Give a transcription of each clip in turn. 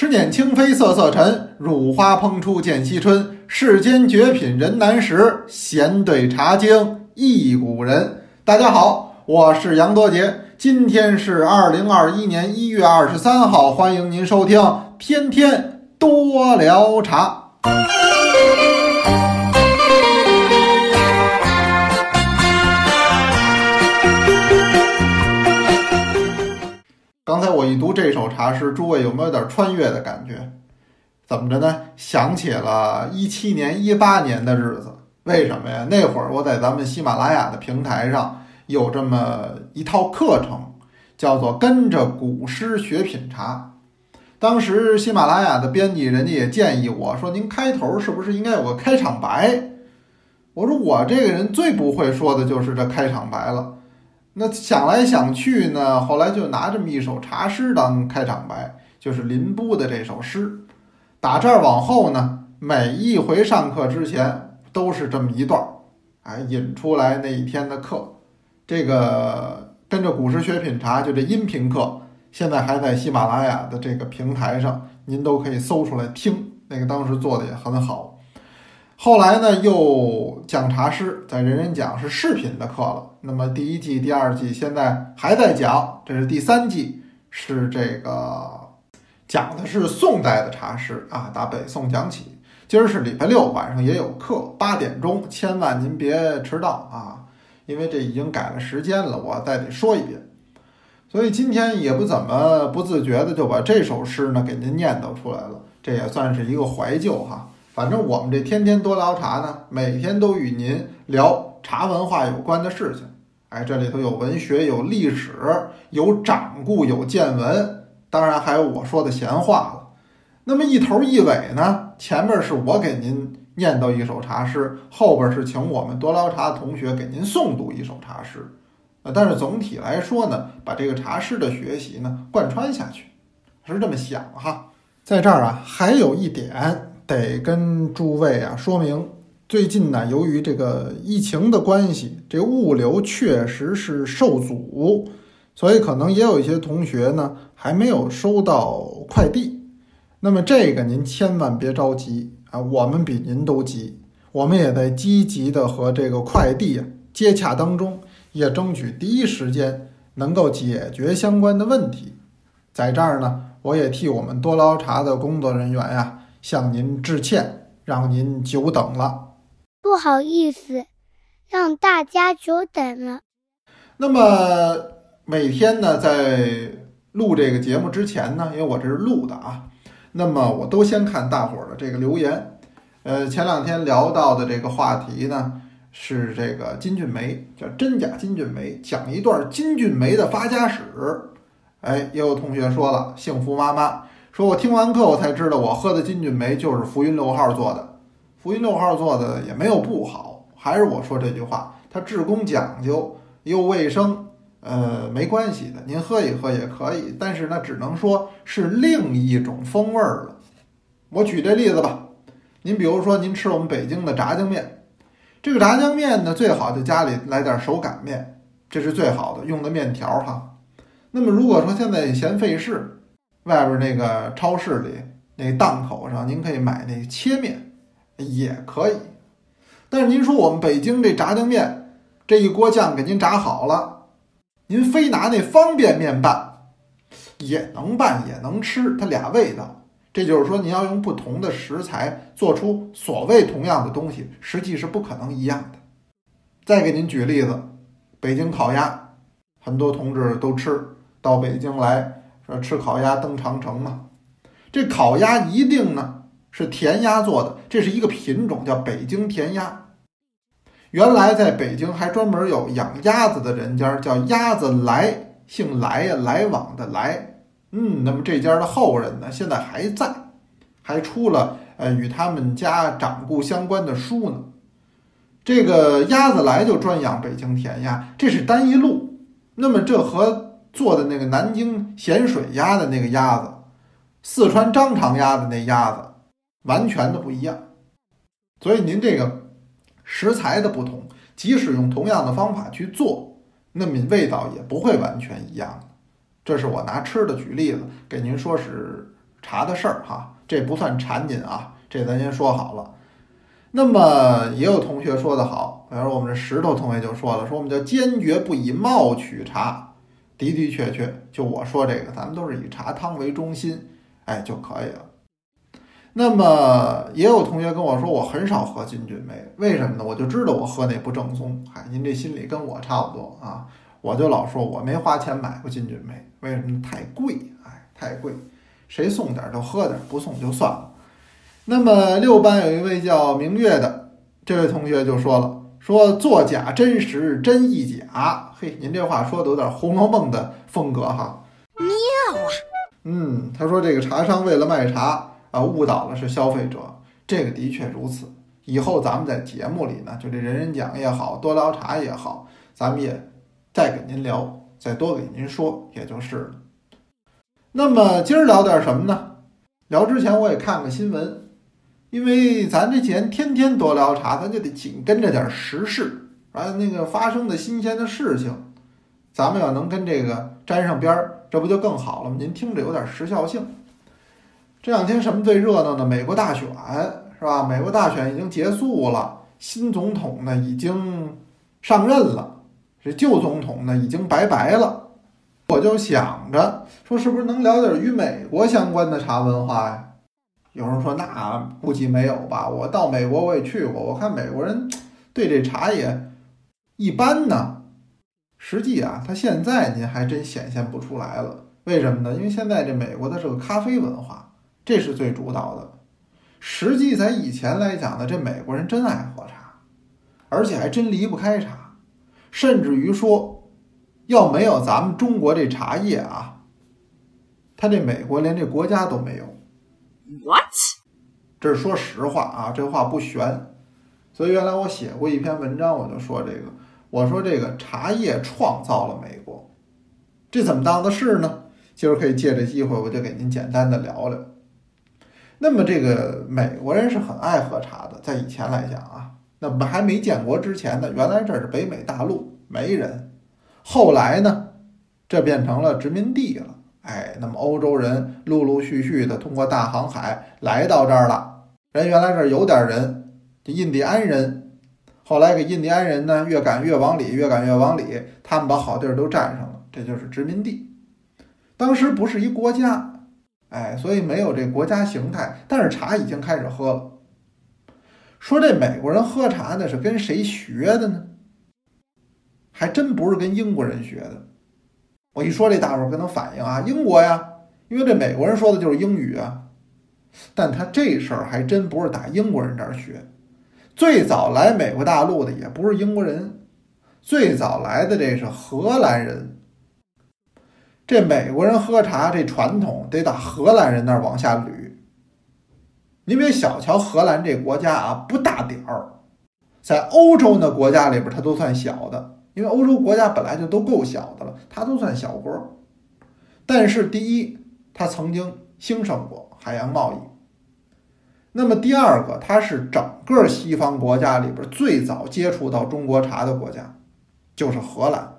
十年清妃瑟瑟沉，乳花烹出见西春。世间绝品人难识，闲对茶经忆古人。大家好，我是杨多杰，今天是二零二一年一月二十三号，欢迎您收听《天天多聊茶》。刚才我一读这首茶诗，诸位有没有点穿越的感觉？怎么着呢？想起了一七年、一八年的日子。为什么呀？那会儿我在咱们喜马拉雅的平台上有这么一套课程，叫做“跟着古诗学品茶”。当时喜马拉雅的编辑人家也建议我说：“您开头是不是应该有个开场白？”我说：“我这个人最不会说的就是这开场白了。”那想来想去呢，后来就拿这么一首茶诗当开场白，就是林波的这首诗。打这儿往后呢，每一回上课之前都是这么一段儿，哎，引出来那一天的课。这个跟着古诗学品茶，就这音频课，现在还在喜马拉雅的这个平台上，您都可以搜出来听。那个当时做的也很好。后来呢，又讲茶诗，在人人讲是视频的课了。那么第一季、第二季现在还在讲，这是第三季，是这个讲的是宋代的茶诗啊，打北宋讲起。今儿是礼拜六晚上也有课，八点钟，千万您别迟到啊，因为这已经改了时间了，我再得说一遍。所以今天也不怎么不自觉的就把这首诗呢给您念叨出来了，这也算是一个怀旧哈。反正我们这天天多聊茶呢，每天都与您聊茶文化有关的事情。哎，这里头有文学，有历史，有掌故，有见闻，当然还有我说的闲话了。那么一头一尾呢，前面是我给您念叨一首茶诗，后边是请我们多聊茶的同学给您诵读一首茶诗。呃，但是总体来说呢，把这个茶诗的学习呢贯穿下去，是这么想哈。在这儿啊，还有一点。得跟诸位啊说明，最近呢，由于这个疫情的关系，这物流确实是受阻，所以可能也有一些同学呢还没有收到快递。那么这个您千万别着急啊，我们比您都急，我们也在积极的和这个快递啊接洽当中，也争取第一时间能够解决相关的问题。在这儿呢，我也替我们多捞茶的工作人员呀。向您致歉，让您久等了。不好意思，让大家久等了。那么每天呢，在录这个节目之前呢，因为我这是录的啊，那么我都先看大伙儿的这个留言。呃，前两天聊到的这个话题呢，是这个金骏眉，叫真假金骏眉，讲一段金骏眉的发家史。哎，也有同学说了，幸福妈妈。说我听完课，我才知道我喝的金骏眉就是浮云六号做的。浮云六号做的也没有不好，还是我说这句话，它制工讲究又卫生，呃，没关系的，您喝一喝也可以。但是呢，只能说是另一种风味儿了。我举这例子吧，您比如说您吃我们北京的炸酱面，这个炸酱面呢，最好在家里来点手擀面，这是最好的用的面条哈。那么如果说现在嫌费事，外边那个超市里，那档口上，您可以买那切面，也可以。但是您说我们北京这炸酱面，这一锅酱给您炸好了，您非拿那方便面拌，也能拌也能吃，它俩味道。这就是说，您要用不同的食材做出所谓同样的东西，实际是不可能一样的。再给您举例子，北京烤鸭，很多同志都吃到北京来。吃烤鸭登长城嘛，这烤鸭一定呢是填鸭做的，这是一个品种叫北京填鸭。原来在北京还专门有养鸭子的人家，叫鸭子来，姓来呀，来往的来。嗯，那么这家的后人呢，现在还在，还出了呃与他们家掌故相关的书呢。这个鸭子来就专养北京填鸭，这是单一路。那么这和。做的那个南京咸水鸭的那个鸭子，四川张长鸭的那鸭子，完全的不一样。所以您这个食材的不同，即使用同样的方法去做，那么味道也不会完全一样。这是我拿吃的举例子给您说，是茶的事儿哈，这不算馋您啊，这咱先说好了。那么也有同学说的好，比如说我们这石头同学就说了，说我们叫坚决不以貌取茶，的的确确，就我说这个，咱们都是以茶汤为中心，哎就可以了。那么也有同学跟我说，我很少喝金骏眉，为什么呢？我就知道我喝那不正宗。嗨，您这心里跟我差不多啊，我就老说我没花钱买过金骏眉，为什么？太贵，哎，太贵。谁送点就喝点，不送就算了。那么六班有一位叫明月的这位同学就说了，说作假真实真亦假。嘿，您这话说的有点《红楼梦》的风格哈。妙啊！嗯，他说这个茶商为了卖茶啊，误导了是消费者，这个的确如此。以后咱们在节目里呢，就这人人讲也好多聊茶也好，咱们也再给您聊，再多给您说，也就是了。那么今儿聊点什么呢？聊之前我也看个新闻，因为咱这节天天多聊茶，咱就得紧跟着点时事啊，那个发生的新鲜的事情，咱们要能跟这个沾上边儿，这不就更好了吗？您听着有点时效性。这两天什么最热闹呢？美国大选是吧？美国大选已经结束了，新总统呢已经上任了，这旧总统呢已经拜拜了。我就想着说，是不是能聊点与美国相关的茶文化呀？有人说那估计没有吧。我到美国我也去过，我看美国人对这茶也一般呢。实际啊，他现在您还真显现不出来了。为什么呢？因为现在这美国它是个咖啡文化，这是最主导的。实际在以前来讲呢，这美国人真爱喝茶，而且还真离不开茶，甚至于说。要没有咱们中国这茶叶啊，他这美国连这国家都没有。What？这是说实话啊，这话不悬。所以原来我写过一篇文章，我就说这个，我说这个茶叶创造了美国，这怎么当的事呢？今儿可以借这机会，我就给您简单的聊聊。那么这个美国人是很爱喝茶的，在以前来讲啊，那么还没建国之前呢，原来这是北美大陆，没人。后来呢，这变成了殖民地了。哎，那么欧洲人陆陆续续的通过大航海来到这儿了。人原来这儿有点人，这印第安人。后来给印第安人呢，越赶越往里，越赶越往里，他们把好地儿都占上了，这就是殖民地。当时不是一国家，哎，所以没有这国家形态。但是茶已经开始喝了。说这美国人喝茶那是跟谁学的呢？还真不是跟英国人学的，我一说这大伙儿可能反应啊，英国呀，因为这美国人说的就是英语啊。但他这事儿还真不是打英国人这儿学，最早来美国大陆的也不是英国人，最早来的这是荷兰人。这美国人喝茶这传统得打荷兰人那儿往下捋。你别小瞧荷兰这国家啊，不大点儿，在欧洲那国家里边，它都算小的。因为欧洲国家本来就都够小的了，它都算小国。但是第一，它曾经兴盛过海洋贸易。那么第二个，它是整个西方国家里边最早接触到中国茶的国家，就是荷兰。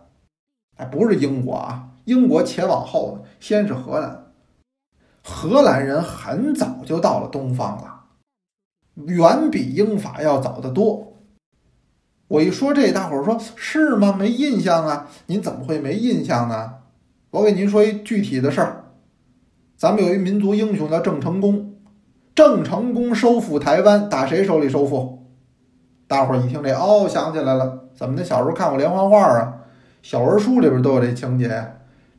哎，不是英国啊，英国且往后呢，先是荷兰。荷兰人很早就到了东方了，远比英法要早得多。我一说这，大伙儿说是吗？没印象啊？您怎么会没印象呢？我给您说一具体的事儿，咱们有一民族英雄叫郑成功，郑成功收复台湾，打谁手里收复？大伙儿一听这，哦，想起来了，怎么的？小时候看过连环画啊，小人书里边都有这情节。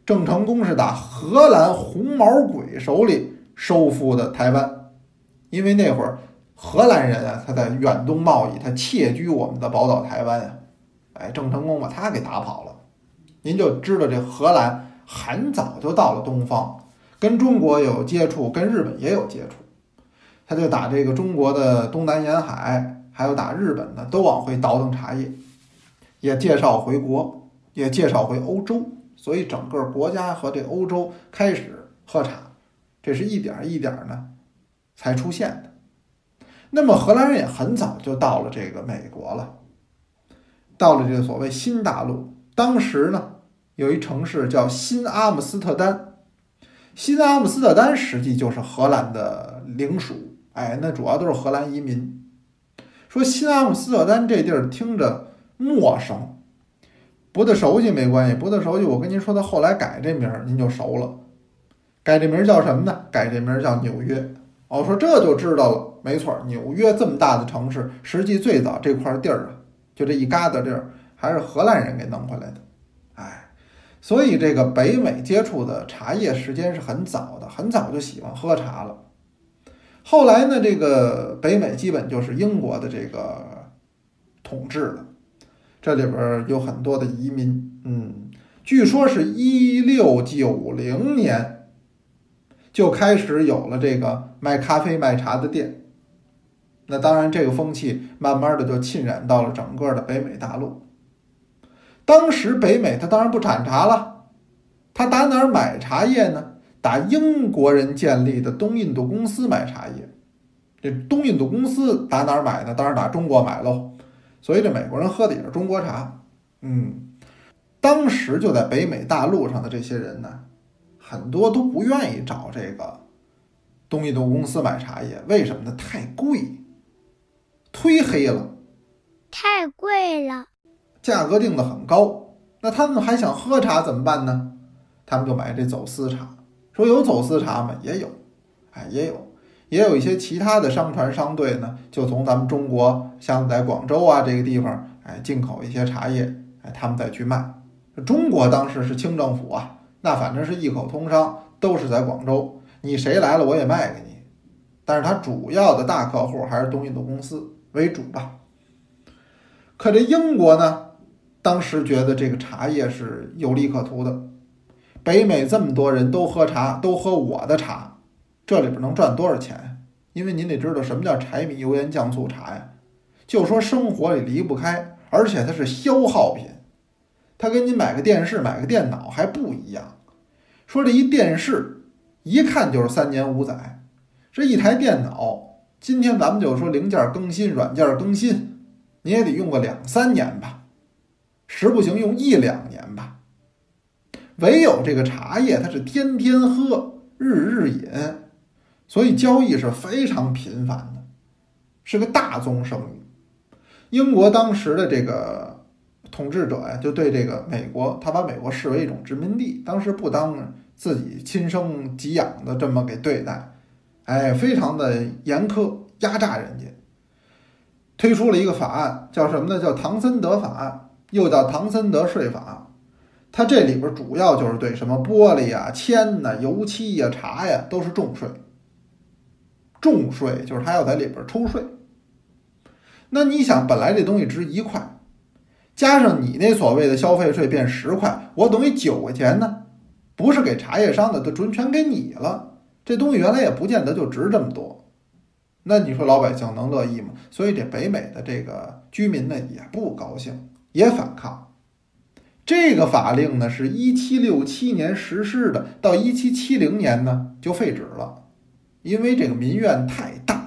郑成功是打荷兰红毛鬼手里收复的台湾，因为那会儿。荷兰人啊，他在远东贸易，他窃居我们的宝岛台湾啊，哎，郑成功把他给打跑了。您就知道这荷兰很早就到了东方，跟中国有接触，跟日本也有接触。他就打这个中国的东南沿海，还有打日本的，都往回倒腾茶叶，也介绍回国，也介绍回欧洲。所以整个国家和这欧洲开始喝茶，这是一点一点呢才出现的。那么荷兰人也很早就到了这个美国了，到了这个所谓新大陆。当时呢，有一城市叫新阿姆斯特丹，新阿姆斯特丹实际就是荷兰的领属，哎，那主要都是荷兰移民。说新阿姆斯特丹这地儿听着陌生，不太熟悉没关系，不太熟悉，我跟您说，他后来改这名儿，您就熟了。改这名儿叫什么呢？改这名儿叫纽约。哦，说这就知道了，没错，纽约这么大的城市，实际最早这块地儿啊，就这一疙瘩地儿，还是荷兰人给弄回来的。哎，所以这个北美接触的茶叶时间是很早的，很早就喜欢喝茶了。后来呢，这个北美基本就是英国的这个统治了，这里边有很多的移民，嗯，据说是一六九零年就开始有了这个卖咖啡卖茶的店，那当然这个风气慢慢的就浸染到了整个的北美大陆。当时北美它当然不产茶了，它打哪儿买茶叶呢？打英国人建立的东印度公司买茶叶，这东印度公司打哪儿买呢？当然打中国买喽。所以这美国人喝的也是中国茶。嗯，当时就在北美大陆上的这些人呢，很多都不愿意找这个东印度公司买茶叶，为什么呢？太贵，忒黑了，太贵了，价格定的很高。那他们还想喝茶怎么办呢？他们就买这走私茶。说有走私茶吗？也有，哎，也有，也有一些其他的商船商队呢，就从咱们中国，像在广州啊这个地方，哎，进口一些茶叶，哎，他们再去卖。中国当时是清政府啊，那反正是异口通商，都是在广州，你谁来了我也卖给你。但是它主要的大客户还是东印度公司为主吧。可这英国呢，当时觉得这个茶叶是有利可图的。北美这么多人都喝茶，都喝我的茶，这里边能赚多少钱？因为您得知道什么叫柴米油盐酱醋茶呀。就说生活里离不开，而且它是消耗品，它跟你买个电视、买个电脑还不一样。说这一电视一看就是三年五载，这一台电脑，今天咱们就说零件更新、软件更新，你也得用个两三年吧，实不行用一两年吧。唯有这个茶叶，它是天天喝，日日饮，所以交易是非常频繁的，是个大宗生意。英国当时的这个统治者呀，就对这个美国，他把美国视为一种殖民地，当时不当自己亲生给养的这么给对待，哎，非常的严苛，压榨人家。推出了一个法案，叫什么呢？叫唐森德法案，又叫唐森德税法。它这里边主要就是对什么玻璃呀、铅呐、油漆呀、茶呀都是重税，重税就是它要在里边抽税。那你想，本来这东西值一块，加上你那所谓的消费税变十块，我等于九块钱呢，不是给茶叶商的，都准全给你了。这东西原来也不见得就值这么多，那你说老百姓能乐意吗？所以这北美的这个居民呢也不高兴，也反抗。这个法令呢，是一七六七年实施的，到一七七零年呢就废止了，因为这个民怨太大。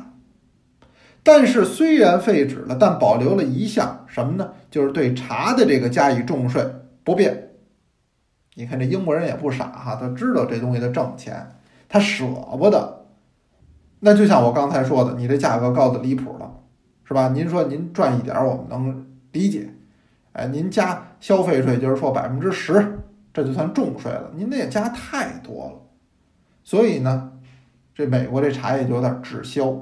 但是虽然废止了，但保留了一项什么呢？就是对茶的这个加以重税不变。你看这英国人也不傻哈，他知道这东西的挣钱，他舍不得。那就像我刚才说的，你这价格高的离谱了，是吧？您说您赚一点，我们能理解。哎，您加消费税，就是说百分之十，这就算重税了。您那也加太多了，所以呢，这美国这茶叶就有点滞销。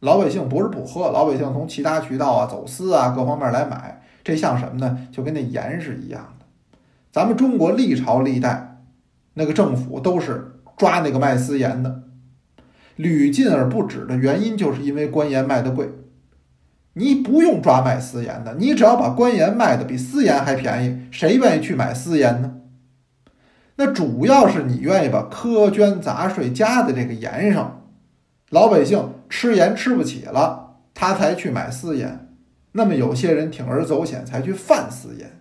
老百姓不是不喝，老百姓从其他渠道啊、走私啊各方面来买。这像什么呢？就跟那盐是一样的。咱们中国历朝历代那个政府都是抓那个卖私盐的，屡禁而不止的原因，就是因为官盐卖的贵。你不用抓卖私盐的，你只要把官盐卖的比私盐还便宜，谁愿意去买私盐呢？那主要是你愿意把苛捐杂税加在这个盐上，老百姓吃盐吃不起了，他才去买私盐。那么有些人铤而走险才去贩私盐。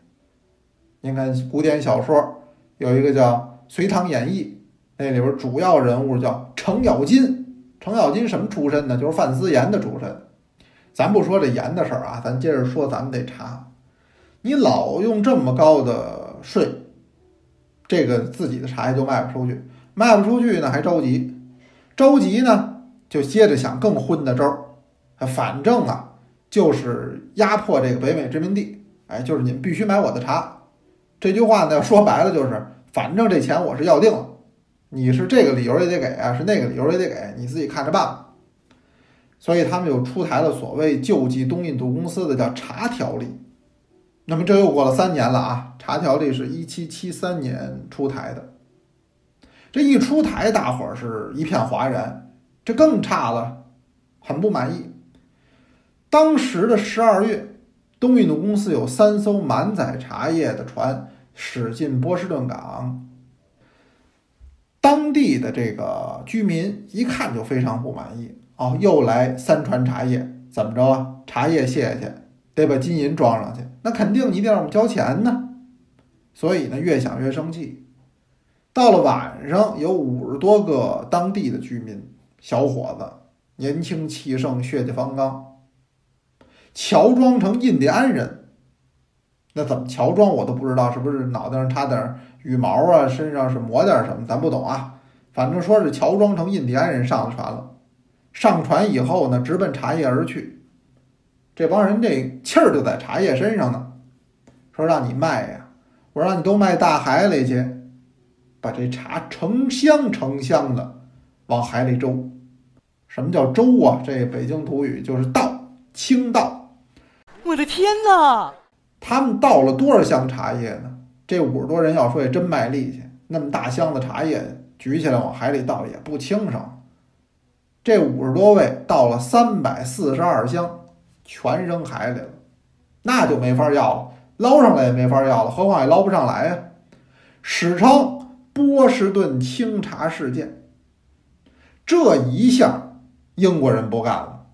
您看古典小说有一个叫《隋唐演义》，那里边主要人物叫程咬金。程咬金什么出身呢？就是贩私盐的出身。咱不说这盐的事儿啊，咱接着说咱们这茶。你老用这么高的税，这个自己的茶叶就卖不出去，卖不出去呢还着急，着急呢就接着想更昏的招儿，反正啊就是压迫这个北美殖民地，哎，就是你们必须买我的茶。这句话呢 说白了就是，反正这钱我是要定了，你是这个理由也得给啊，是那个理由也得给，你自己看着办吧。所以他们就出台了所谓救济东印度公司的叫茶条例。那么这又过了三年了啊，茶条例是一七七三年出台的。这一出台，大伙儿是一片哗然，这更差了，很不满意。当时的十二月，东印度公司有三艘满载茶叶的船驶进波士顿港，当地的这个居民一看就非常不满意。哦，又来三船茶叶，怎么着啊？茶叶卸下去，得把金银装上去，那肯定你得让我们交钱呢。所以呢，越想越生气。到了晚上，有五十多个当地的居民小伙子，年轻气盛，血气方刚，乔装成印第安人。那怎么乔装我都不知道，是不是脑袋上插点羽毛啊，身上是抹点什么，咱不懂啊。反正说是乔装成印第安人上了船了。上船以后呢，直奔茶叶而去。这帮人这气儿就在茶叶身上呢，说让你卖呀，我让你都卖大海里去，把这茶成箱成箱的往海里周。什么叫周啊？这北京土语就是倒，倾倒。我的天哪！他们倒了多少箱茶叶呢？这五十多人要说也真卖力气，那么大箱子茶叶举起来往海里倒也不轻省。这五十多位倒了三百四十二箱，全扔海里了，那就没法要了，捞上来也没法要了，何况也捞不上来呀。史称波士顿清茶事件。这一下，英国人不干了，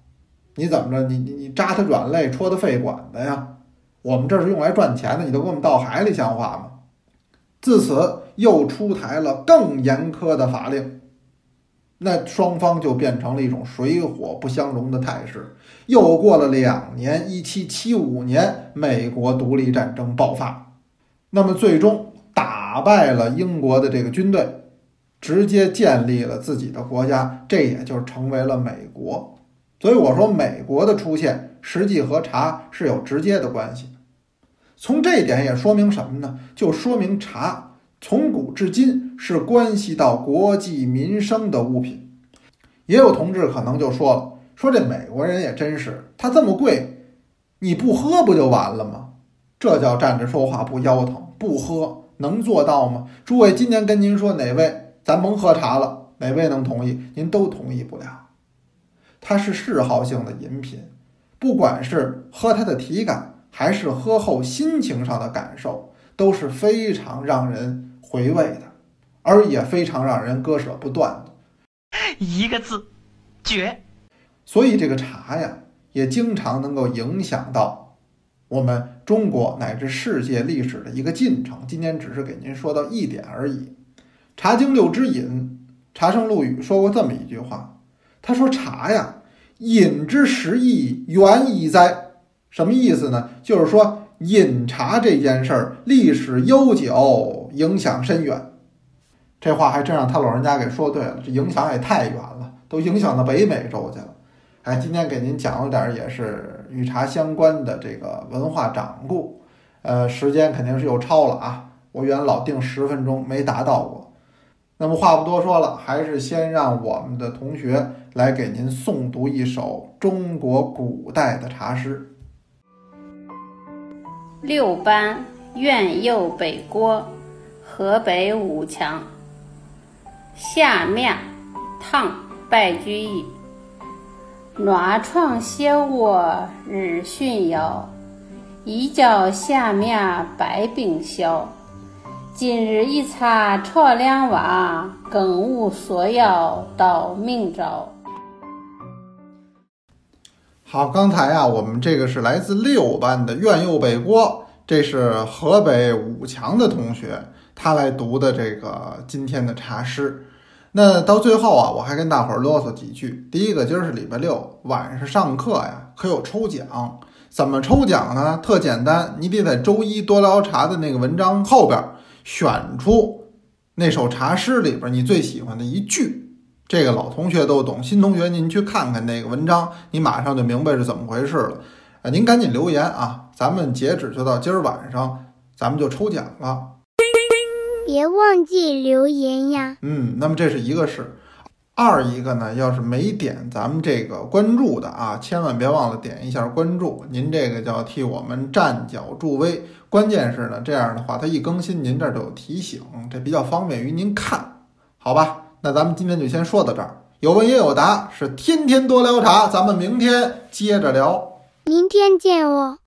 你怎么着？你你你扎他软肋，戳他肺管子呀？我们这是用来赚钱的，你都给我们倒海里，像话吗？自此又出台了更严苛的法令。那双方就变成了一种水火不相容的态势。又过了两年，一七七五年，美国独立战争爆发，那么最终打败了英国的这个军队，直接建立了自己的国家，这也就成为了美国。所以我说，美国的出现实际和茶是有直接的关系。从这一点也说明什么呢？就说明茶。从古至今是关系到国计民生的物品，也有同志可能就说了：“说这美国人也真是，他这么贵，你不喝不就完了吗？这叫站着说话不腰疼，不喝能做到吗？”诸位，今天跟您说哪位咱甭喝茶了，哪位能同意？您都同意不了。它是嗜好性的饮品，不管是喝它的体感，还是喝后心情上的感受，都是非常让人。回味的，而也非常让人割舍不断的，一个字，绝。所以这个茶呀，也经常能够影响到我们中国乃至世界历史的一个进程。今天只是给您说到一点而已。《茶经六之饮》，茶圣陆羽说过这么一句话，他说：“茶呀，饮之实意远矣哉。”什么意思呢？就是说。饮茶这件事儿历史悠久，影响深远。这话还真让他老人家给说对了，这影响也太远了，都影响到北美洲去了。哎，今天给您讲了点也是与茶相关的这个文化掌故，呃，时间肯定是又超了啊！我原老定十分钟，没达到过。那么话不多说了，还是先让我们的同学来给您诵读一首中国古代的茶诗。六班苑右北郭，河北武强。下面唐白居易。暖床斜卧日熏腰，一觉下面百病消。今日一茶朝两瓦，更无所要到明朝。好，刚才啊，我们这个是来自六班的苑右北郭，这是河北武强的同学，他来读的这个今天的茶诗。那到最后啊，我还跟大伙儿啰嗦几句。第一个，今儿是礼拜六晚上上课呀，可有抽奖？怎么抽奖呢？特简单，你得在周一多聊茶的那个文章后边选出那首茶诗里边你最喜欢的一句。这个老同学都懂，新同学您去看看那个文章，你马上就明白是怎么回事了。啊，您赶紧留言啊，咱们截止就到今儿晚上，咱们就抽奖了。别忘记留言呀。嗯，那么这是一个事。二一个呢，要是没点咱们这个关注的啊，千万别忘了点一下关注。您这个叫替我们站脚助威。关键是呢，这样的话，它一更新，您这儿就有提醒，这比较方便于您看，好吧？那咱们今天就先说到这儿。有问也有答，是天天多聊茶，咱们明天接着聊。明天见哦。